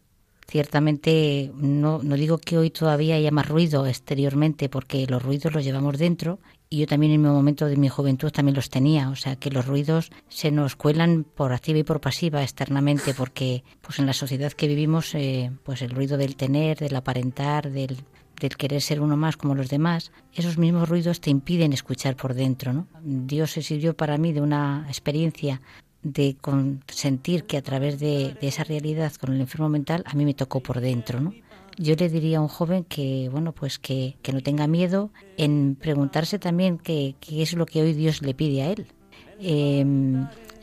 Ciertamente no, no digo que hoy todavía haya más ruido exteriormente, porque los ruidos los llevamos dentro y yo también en mi momento de mi juventud también los tenía, o sea que los ruidos se nos cuelan por activa y por pasiva externamente, porque pues en la sociedad que vivimos, eh, pues el ruido del tener, del aparentar, del, del querer ser uno más como los demás, esos mismos ruidos te impiden escuchar por dentro, ¿no? Dios se sirvió para mí de una experiencia de sentir que a través de, esa realidad con el enfermo mental a mí me tocó por dentro, ¿no? Yo le diría a un joven que, bueno, pues que, que no tenga miedo en preguntarse también qué, qué, es lo que hoy Dios le pide a él. Eh,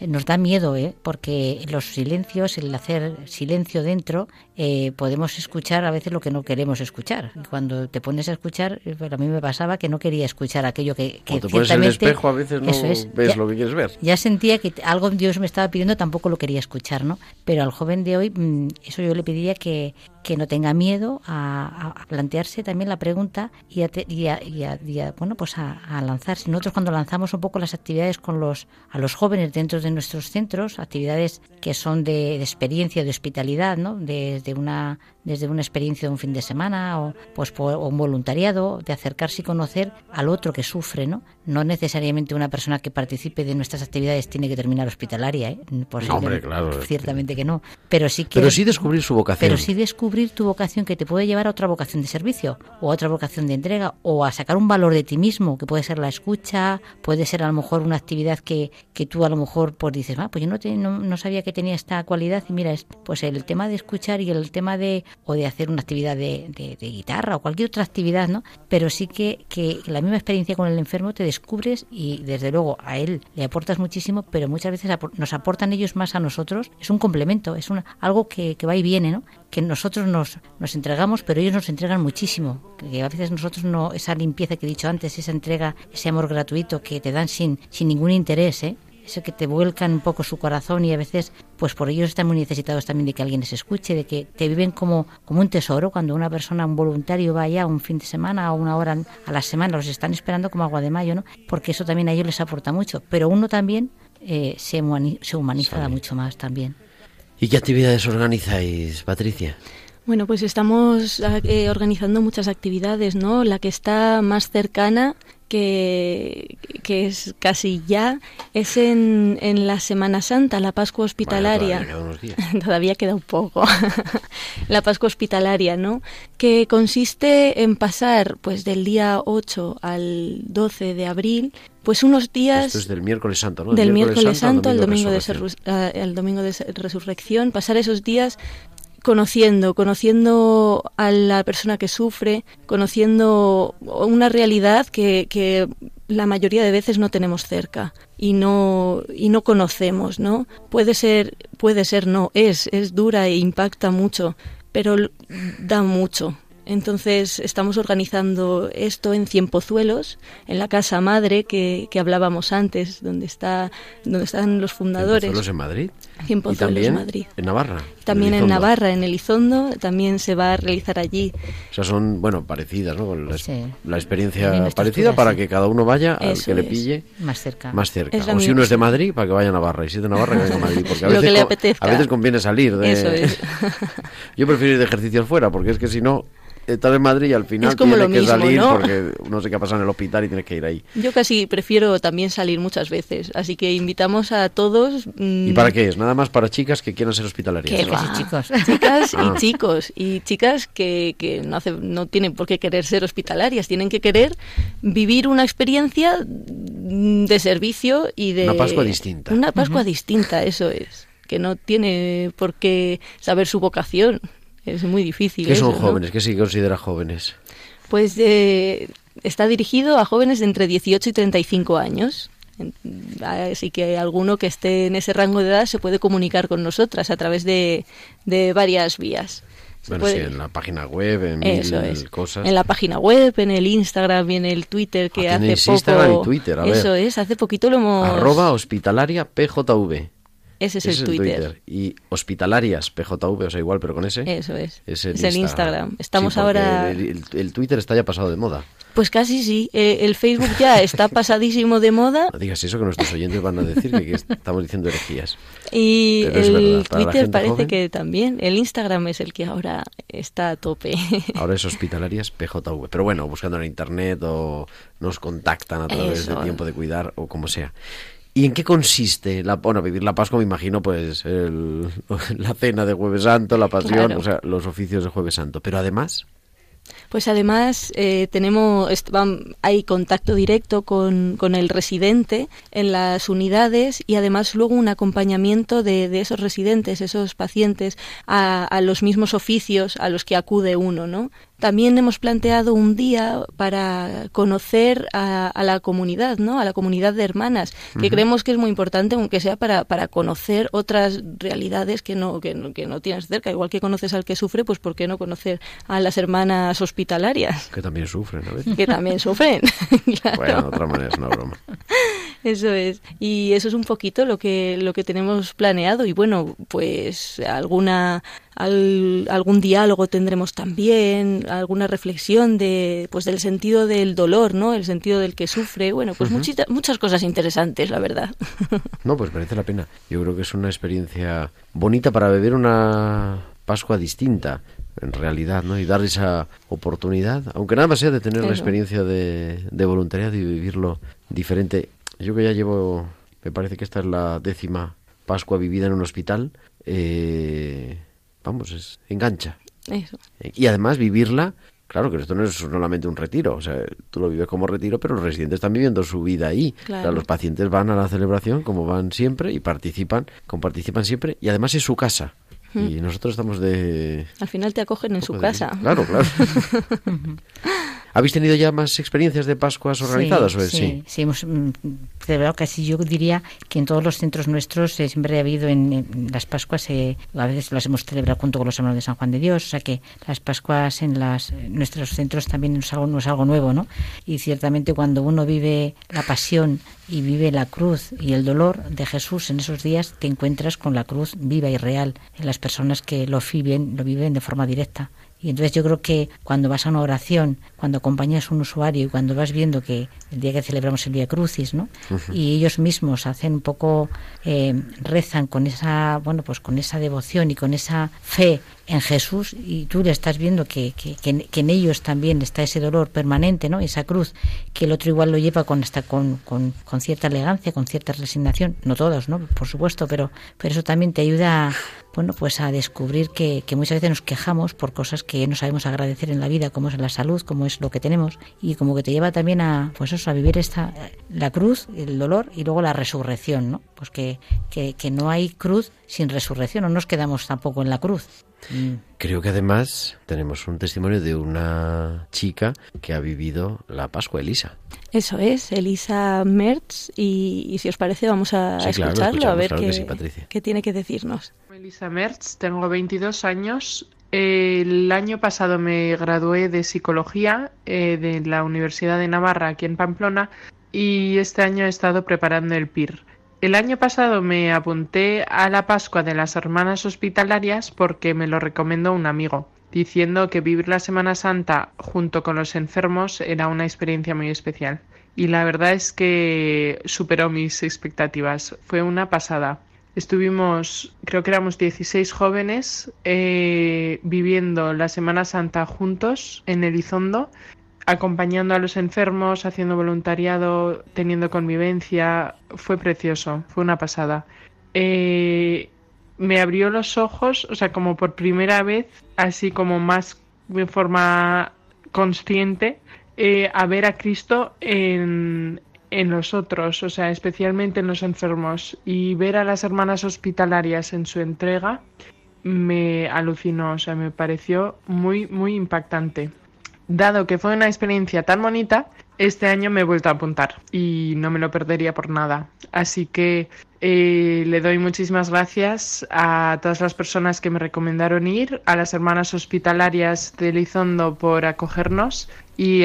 nos da miedo, ¿eh? porque los silencios, el hacer silencio dentro, eh, podemos escuchar a veces lo que no queremos escuchar. Cuando te pones a escuchar, eh, a mí me pasaba que no quería escuchar aquello que... que te pones en el espejo a veces no ves lo que quieres ver. Ya sentía que algo Dios me estaba pidiendo, tampoco lo quería escuchar, ¿no? Pero al joven de hoy, mm, eso yo le pediría que, que no tenga miedo a, plantearse también la pregunta y a, bueno, pues a, lanzarse. Nosotros cuando lanzamos un poco las actividades con los, a los jóvenes dentro de nuestros centros, actividades que son de, experiencia, de hospitalidad, ¿no? Desde una, desde una experiencia de un fin de semana o, pues, un voluntariado, de acercarse y conocer al otro que sufre, ¿no? No necesariamente una persona que participe de nuestras actividades tiene que terminar hospitalaria, ¿eh? hombre, claro. Ciertamente que no. Pero sí que... Pero sí descubrir su vocación. Pero sí descubrir tu vocación que te puede llevar a otra vocación de servicio o a otra vocación de entrega o a sacar un valor de ti mismo, que puede ser la escucha, puede ser a lo mejor una actividad que, que tú a lo mejor pues dices, ah, pues yo no, no, sabía que tenía esta cualidad y mira, es, pues el tema de escuchar y el tema de, o de hacer una actividad de, de, guitarra o cualquier otra actividad, ¿no? Pero sí que, que la misma experiencia con el enfermo te descubres y desde luego a él le aportas muchísimo, pero muchas veces nos aportan ellos más a nosotros. Es un complemento, es un, algo que, que va y viene, ¿no? Que nosotros nos, nos entregamos, pero ellos nos entregan muchísimo. Que a veces nosotros no, esa limpieza que he dicho antes, esa entrega, ese amor gratuito que te dan sin, sin ningún interés, ¿eh? Eso que te vuelcan un poco su corazón y a veces pues por ellos están muy necesitados también de que alguien les escuche, de que te viven como, como un tesoro cuando una persona, un voluntario va allá un fin de semana o una hora a la semana, los están esperando como agua de mayo, ¿no? Porque eso también a ellos les aporta mucho, pero uno también eh, se, se humaniza mucho más también. ¿Y qué actividades organizáis, Patricia? Bueno, pues estamos eh, organizando muchas actividades, ¿no? La que está más cercana que, que es casi ya, es en, en, la Semana Santa, la Pascua Hospitalaria. todavía, queda un poco. la Pascua Hospitalaria, ¿no? Que consiste en pasar pues del día 8 al 12 de abril pues unos días Esto es del miércoles santo, ¿no? Del miércoles, santo, al domingo, de, al domingo de resurrección, pasar esos días conociendo, conociendo a la persona que sufre, conociendo una realidad que, que la mayoría de veces no tenemos cerca y no y no conocemos, ¿no? Puede ser, puede ser no, es es dura e impacta mucho, pero da mucho, entonces estamos organizando esto en Cienpozuelos, en la casa madre que, que hablábamos antes, donde está donde están los fundadores. ¿Cienpozuelos en Madrid? Cienpozuelos ¿Y también en Madrid. En Navarra. También en, Navarra, en Elizondo, también se va a realizar allí. O sea, son, bueno, parecidas, ¿no? la, experiencia parecida para que cada uno vaya al que le pille más cerca. Más cerca. o si uno es de Madrid, para que vaya a Navarra. Y si es de Navarra, que vaya a Madrid. Porque a veces, a veces conviene salir de... Eso es. Yo prefiero ir de ejercicios fuera, porque es que si no estar en Madrid y al final tiene que salir ¿no? porque no sé qué ha pasado en el hospital y tienes que ir ahí. Yo casi prefiero también salir muchas veces, así que invitamos a todos. ¿Y para qué es? Nada más para chicas que quieran ser hospitalarias. Chicas y chicos. Chicas y ah. chicos. Y chicas que, que no, hace, no tienen por qué querer ser hospitalarias, tienen que querer vivir una experiencia de servicio y de... Una Pascua distinta. Una Pascua distinta, eso es. Que no tiene por qué saber su vocación es muy difícil. ¿Qué son jóvenes? ¿Qué se considera jóvenes? Pues eh, está dirigido a jóvenes de entre 18 y 35 años. Así que alguno que esté en ese rango de edad se puede comunicar con nosotras a través de, de varias vías. bueno, sí, en la página web, en Eso cosas. En la página web, en el Instagram y en el Twitter que ah, hace poco. Instagram y Twitter, a Eso es, hace poquito lo hemos. Arroba hospitalaria PJV. Ese es, el, Twitter. Y hospitalarias, PJV, o sea, igual, pero con ese. Eso es. Es el, Instagram. Estamos ahora. El, Twitter está ya pasado de moda. Pues casi sí. Eh, el Facebook ya está pasadísimo de moda. No digas eso que nuestros oyentes van a decir que, estamos diciendo herejías. Y el Twitter parece que también. El Instagram es el que ahora está a tope. Ahora es hospitalarias PJV. Pero bueno, buscando en internet o nos contactan a través de tiempo de cuidar o como sea. ¿Y en qué consiste? La, bueno, vivir la Pascua me imagino pues la cena de Jueves Santo, la pasión, o sea, los oficios de Jueves Santo. Pero además... Pues además eh, tenemos hay contacto directo con, con, el residente en las unidades y además luego un acompañamiento de, de esos residentes, esos pacientes a, a, los mismos oficios a los que acude uno, ¿no? También hemos planteado un día para conocer a, la comunidad, ¿no? A la comunidad de hermanas, que creemos que es muy importante, aunque sea para, para conocer otras realidades que no, que, no, que no tienes cerca. Igual que conoces al que sufre, pues ¿por qué no conocer a las hermanas hospitalarias? Que también sufren, a veces. Que también sufren. Bueno, de otra manera es una broma. Eso es. Y eso es un poquito lo que, lo que tenemos planeado. Y bueno, pues alguna algún diálogo tendremos también, alguna reflexión de pues del sentido del dolor, ¿no? El sentido del que sufre. Bueno, pues muchas, muchas cosas interesantes, la verdad. No, pues merece la pena. Yo creo que es una experiencia bonita para beber una Pascua distinta en realidad, ¿no? Y dar esa oportunidad, aunque nada más sea de tener la experiencia de, de voluntariado y vivirlo diferente. Yo que ya llevo, me parece que esta es la décima Pascua vivida en un hospital, eh, vamos, es, engancha. Y además vivirla, claro que esto no es solamente un retiro, o sea, tú lo vives como retiro, pero los residentes están viviendo su vida ahí. los pacientes van a la celebración como van siempre y participan, como participan siempre, y además es su casa. Y nosotros estamos de... Al final te acogen en su casa. Claro, claro. ¿Habéis tenido ya más experiencias de Pascuas organizadas? Sí, sí, sí, hemos mm, celebrado casi, yo diría que en todos los centros nuestros eh, siempre ha habido en, las Pascuas, eh, a veces las hemos celebrado junto con los hermanos de San Juan de Dios, o sea que las Pascuas en las, nuestros centros también no es, algo, no es algo nuevo, ¿no? Y ciertamente cuando uno vive la pasión y vive la cruz y el dolor de Jesús en esos días, te encuentras con la cruz viva y real en las personas que lo viven, lo viven de forma directa. Y entonces yo creo que cuando vas a una oración, cuando acompañas a un usuario y cuando vas viendo que el día que celebramos el Día Crucis, ¿no? Y ellos mismos hacen un poco, eh, rezan con esa, bueno, pues con esa devoción y con esa fe en Jesús y tú le estás viendo que, que, que, en ellos también está ese dolor permanente, ¿no? Esa cruz, que el otro igual lo lleva con hasta con, con, con cierta elegancia, con cierta resignación, no todos, ¿no? Por supuesto, pero, pero eso también te ayuda, bueno, pues a descubrir que, que muchas veces nos quejamos por cosas que no sabemos agradecer en la vida, como es la salud, como es lo que tenemos, y como que te lleva también a, pues eso, a vivir esta, la cruz, el dolor y luego la resurrección, ¿no? Pues que, que, que no hay cruz sin resurrección, no nos quedamos tampoco en la cruz. Mm. Creo que además tenemos un testimonio de una chica que ha vivido la Pascua, Elisa. Eso es, Elisa Mertz, y, si os parece vamos a escucharlo, a ver qué, qué, tiene que decirnos. Elisa Mertz, tengo 22 años. El año pasado me gradué de psicología eh, de la Universidad de Navarra, aquí en Pamplona, y este año he estado preparando el PIR. El año pasado me apunté a la Pascua de las Hermanas Hospitalarias porque me lo recomendó un amigo, diciendo que vivir la Semana Santa junto con los enfermos era una experiencia muy especial. Y la verdad es que superó mis expectativas. Fue una pasada. Estuvimos, creo que éramos 16 jóvenes, eh, viviendo la Semana Santa juntos en Elizondo acompañando a los enfermos, haciendo voluntariado, teniendo convivencia. Fue precioso, fue una pasada. Eh, me abrió los ojos, o sea, como por primera vez, así como más de forma consciente, eh, a ver a Cristo en, en los otros, o sea, especialmente en los enfermos, y ver a las hermanas hospitalarias en su entrega me alucinó, o sea, me pareció muy, muy impactante. Dado que fue una experiencia tan bonita, este año me he vuelto a apuntar y no me lo perdería por nada. Así que eh, le doy muchísimas gracias a todas las personas que me recomendaron ir, a las hermanas hospitalarias de Lizondo por acogernos y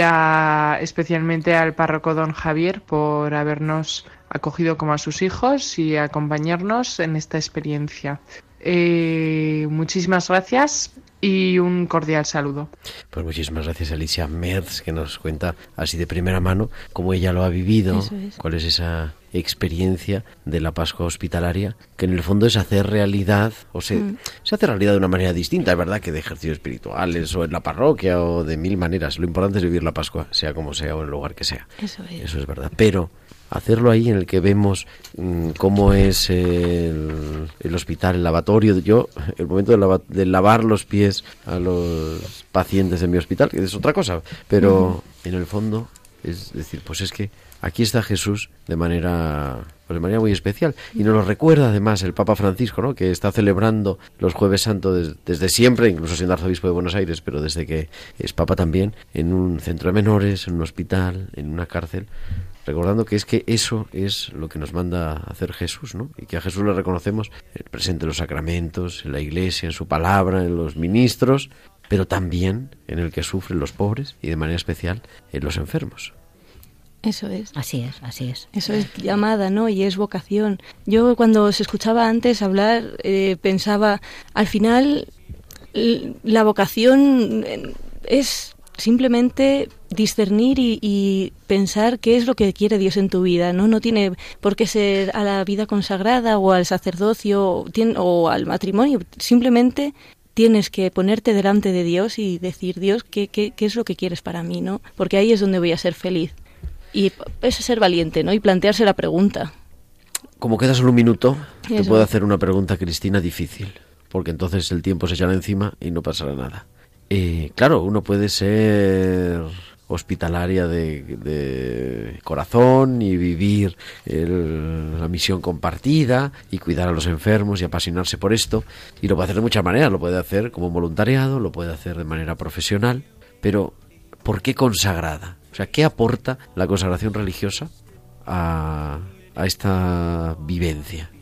especialmente al párroco don Javier por habernos acogido como a sus hijos y acompañarnos en esta experiencia. Eh, muchísimas gracias y un cordial saludo. Pues muchísimas gracias Alicia Merz que nos cuenta así de primera mano cómo ella lo ha vivido, cuál es esa experiencia de la Pascua hospitalaria, que en el fondo es hacer realidad, o se, mm. se hace realidad de una manera distinta, es verdad que de ejercicios espirituales o en la parroquia o de mil maneras. Lo importante es vivir la Pascua, sea como sea o en el lugar que sea. Eso es. Eso es verdad. Pero hacerlo ahí en el que vemos mm, cómo es el, hospital, el lavatorio. Yo, el momento de, lavar los pies a los pacientes en mi hospital, que es otra cosa, pero en el fondo es decir, pues es que aquí está Jesús de manera pues de manera muy especial y nos lo recuerda además el Papa Francisco, ¿no? que está celebrando los Jueves Santos desde siempre, incluso siendo arzobispo de Buenos Aires, pero desde que es Papa también, en un centro de menores, en un hospital, en una cárcel, recordando que es que eso es lo que nos manda a hacer Jesús, ¿no? Y que a Jesús le reconocemos presente en los sacramentos, en la iglesia, en su palabra, en los ministros, pero también en el que sufren los pobres y de manera especial en los enfermos. Eso es. Así es, así es. Eso es llamada, ¿no? Y es vocación. Yo cuando se escuchaba antes hablar eh, pensaba, al final la vocación es simplemente discernir y, pensar qué es lo que quiere Dios en tu vida, ¿no? No tiene por qué ser a la vida consagrada o al sacerdocio o al matrimonio, simplemente tienes que ponerte delante de Dios y decir, Dios, ¿qué, qué, qué es lo que quieres para mí, ¿no? Porque ahí es donde voy a ser feliz. Y es ser valiente, ¿no? Y plantearse la pregunta. Como queda solo un minuto, te puedo hacer una pregunta, Cristina, difícil, porque entonces el tiempo se echará encima y no pasará nada. Eh, claro, uno puede ser hospitalaria de, corazón y vivir la misión compartida y cuidar a los enfermos y apasionarse por esto. Y lo puede hacer de muchas maneras, lo puede hacer como voluntariado, lo puede hacer de manera profesional, pero ¿por qué consagrada? O sea, ¿qué aporta la consagración religiosa a, a esta vivencia?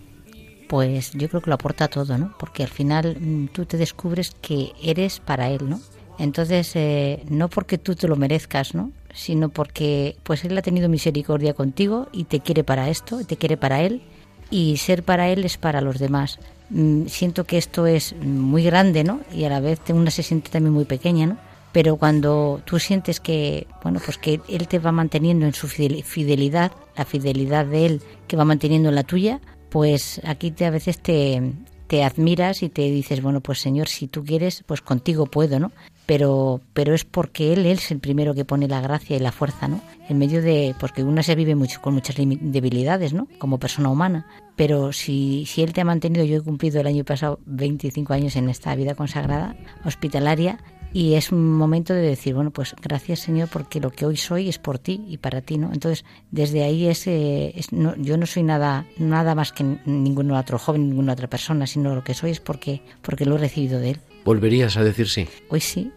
Pues yo creo que lo aporta todo, ¿no? Porque al final mm, tú te descubres que eres para Él, ¿no? Entonces, eh, no porque tú te lo merezcas, ¿no? Sino porque pues Él ha tenido misericordia contigo y te quiere para esto, te quiere para Él y ser para Él es para los demás. Mm, siento que esto es muy grande, ¿no? Y a la vez una se siente también muy pequeña, ¿no? Pero cuando tú sientes que, bueno, pues que Él te va manteniendo en su fidelidad, la fidelidad de Él que va manteniendo en la tuya, pues aquí te, a veces te, te admiras y te dices, bueno, pues Señor, si tú quieres, pues contigo puedo, ¿no? Pero, pero es porque Él, él es el primero que pone la gracia y la fuerza, ¿no? En medio de, porque uno se vive mucho con muchas debilidades, ¿no? Como persona humana. Pero si, si Él te ha mantenido, yo he cumplido el año pasado 25 años en esta vida consagrada, hospitalaria, y es un momento de decir, bueno, pues gracias Señor porque lo que hoy soy es por ti y para ti, ¿no? Entonces, desde ahí es, yo no soy nada nada más que ningún otro joven, ninguna otra persona, sino lo que soy es porque porque lo he recibido de él. ¿Volverías a decir sí? Hoy sí.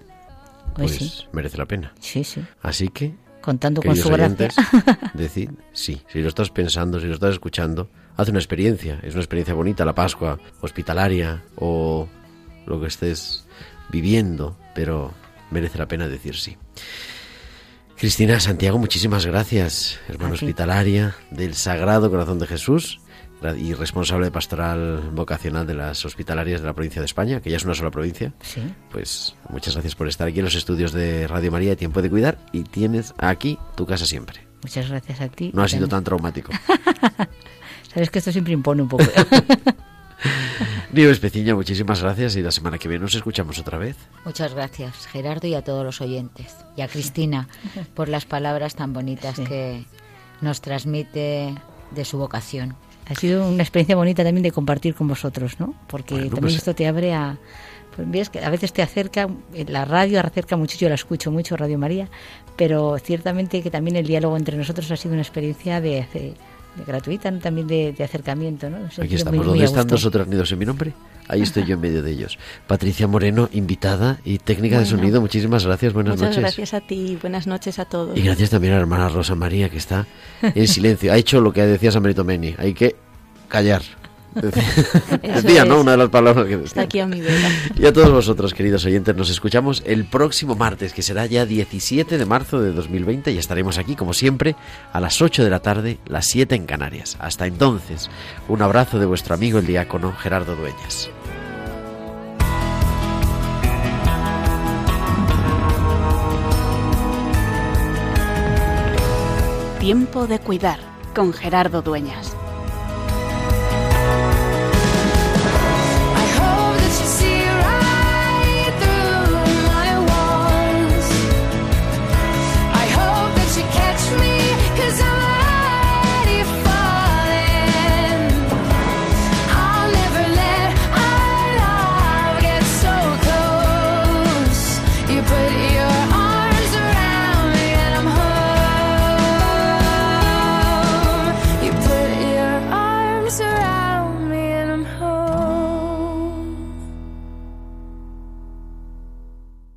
Hoy pues sí. merece la pena. Sí, sí. Así que contando con su gracia. decid sí. Si lo estás pensando, si lo estás escuchando, haz una experiencia. Es una experiencia bonita, la Pascua, hospitalaria o lo que estés viviendo pero merece la pena decir sí. Cristina Santiago, muchísimas gracias, hermana hospitalaria del Sagrado Corazón de Jesús y responsable de pastoral vocacional de las hospitalarias de la provincia de España, que ya es una sola provincia. Sí. Pues muchas gracias por estar aquí en los estudios de Radio María, Tiempo de Cuidar, y tienes aquí tu casa siempre. Muchas gracias a ti. No ha sido tan traumático. Sabes que esto siempre impone un poco. Nieves Peciña, muchísimas gracias y la semana que viene nos escuchamos otra vez. Muchas gracias, Gerardo, y a todos los oyentes. Y a Cristina por las palabras tan bonitas que nos transmite de su vocación. Ha sido una experiencia bonita también de compartir con vosotros, ¿no? Porque también pues esto te abre a... Pues ves que a veces te acerca, la radio acerca mucho, yo la escucho mucho, Radio María, pero ciertamente que también el diálogo entre nosotros ha sido una experiencia de gratuita, también de, acercamiento. ¿no? Aquí estamos. ¿Dónde están dos otros nidos en mi nombre? Ahí estoy yo en medio de ellos. Patricia Moreno, invitada y técnica de sonido. Muchísimas gracias. Buenas muchas noches. gracias a ti. Buenas noches a todos. Y gracias también a la hermana Rosa María, que está en silencio. Ha hecho lo que decía San Benito Meni. Hay que callar. Decía, ¿no? Una de las palabras que Está aquí a mi vera. Y a todos vosotros, queridos oyentes, nos escuchamos el próximo martes, que será ya 17 de marzo de 2020, y estaremos aquí, como siempre, a las 8 de la tarde, las 7 en Canarias. Hasta entonces, un abrazo de vuestro amigo el diácono Gerardo Dueñas. Tiempo de cuidar con Gerardo Dueñas.